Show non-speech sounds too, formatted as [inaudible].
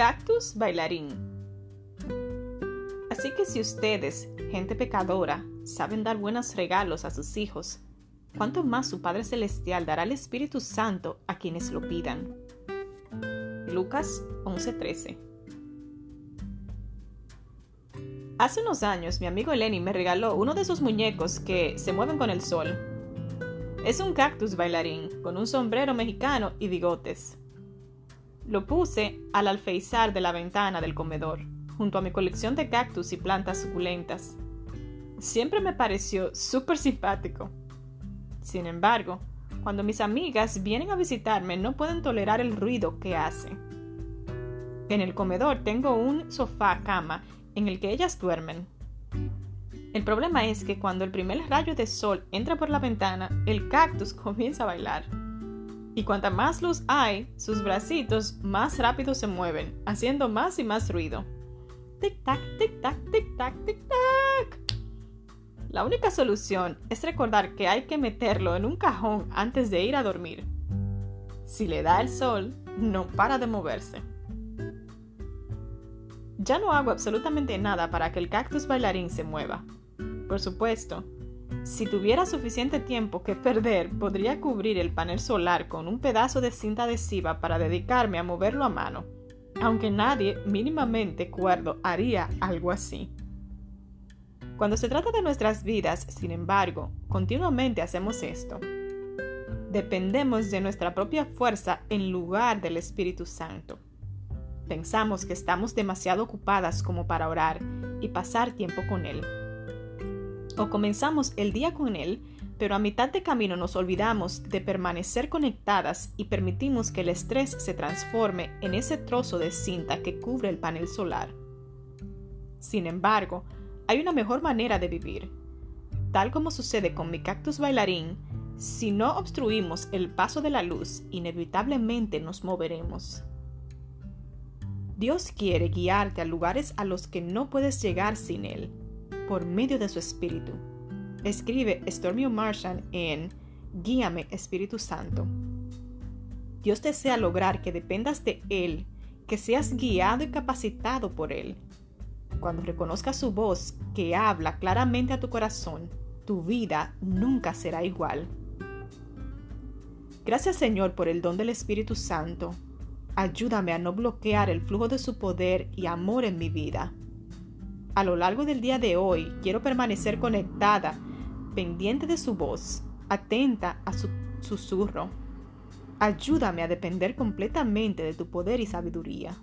cactus bailarín. Así que si ustedes, gente pecadora, saben dar buenos regalos a sus hijos, ¿cuánto más su Padre Celestial dará el Espíritu Santo a quienes lo pidan? Lucas 11:13 Hace unos años mi amigo Lenny me regaló uno de esos muñecos que se mueven con el sol. Es un cactus bailarín con un sombrero mexicano y bigotes. Lo puse al alfeizar de la ventana del comedor, junto a mi colección de cactus y plantas suculentas. Siempre me pareció súper simpático. Sin embargo, cuando mis amigas vienen a visitarme no pueden tolerar el ruido que hace. En el comedor tengo un sofá cama en el que ellas duermen. El problema es que cuando el primer rayo de sol entra por la ventana, el cactus [laughs] comienza a bailar. Y cuanta más luz hay, sus bracitos más rápido se mueven, haciendo más y más ruido. Tic-tac, tic-tac, tic-tac, tic-tac. La única solución es recordar que hay que meterlo en un cajón antes de ir a dormir. Si le da el sol, no para de moverse. Ya no hago absolutamente nada para que el cactus bailarín se mueva. Por supuesto, si tuviera suficiente tiempo que perder, podría cubrir el panel solar con un pedazo de cinta adhesiva para dedicarme a moverlo a mano, aunque nadie mínimamente cuerdo haría algo así. Cuando se trata de nuestras vidas, sin embargo, continuamente hacemos esto. Dependemos de nuestra propia fuerza en lugar del Espíritu Santo. Pensamos que estamos demasiado ocupadas como para orar y pasar tiempo con Él. O comenzamos el día con Él, pero a mitad de camino nos olvidamos de permanecer conectadas y permitimos que el estrés se transforme en ese trozo de cinta que cubre el panel solar. Sin embargo, hay una mejor manera de vivir. Tal como sucede con mi cactus bailarín, si no obstruimos el paso de la luz, inevitablemente nos moveremos. Dios quiere guiarte a lugares a los que no puedes llegar sin Él, por medio de su Espíritu. Escribe Stormy Martian en Guíame Espíritu Santo. Dios desea lograr que dependas de Él, que seas guiado y capacitado por Él. Cuando reconozcas su voz que habla claramente a tu corazón, tu vida nunca será igual. Gracias Señor por el don del Espíritu Santo Ayúdame a no bloquear el flujo de su poder y amor en mi vida. A lo largo del día de hoy quiero permanecer conectada, pendiente de su voz, atenta a su susurro. Ayúdame a depender completamente de tu poder y sabiduría.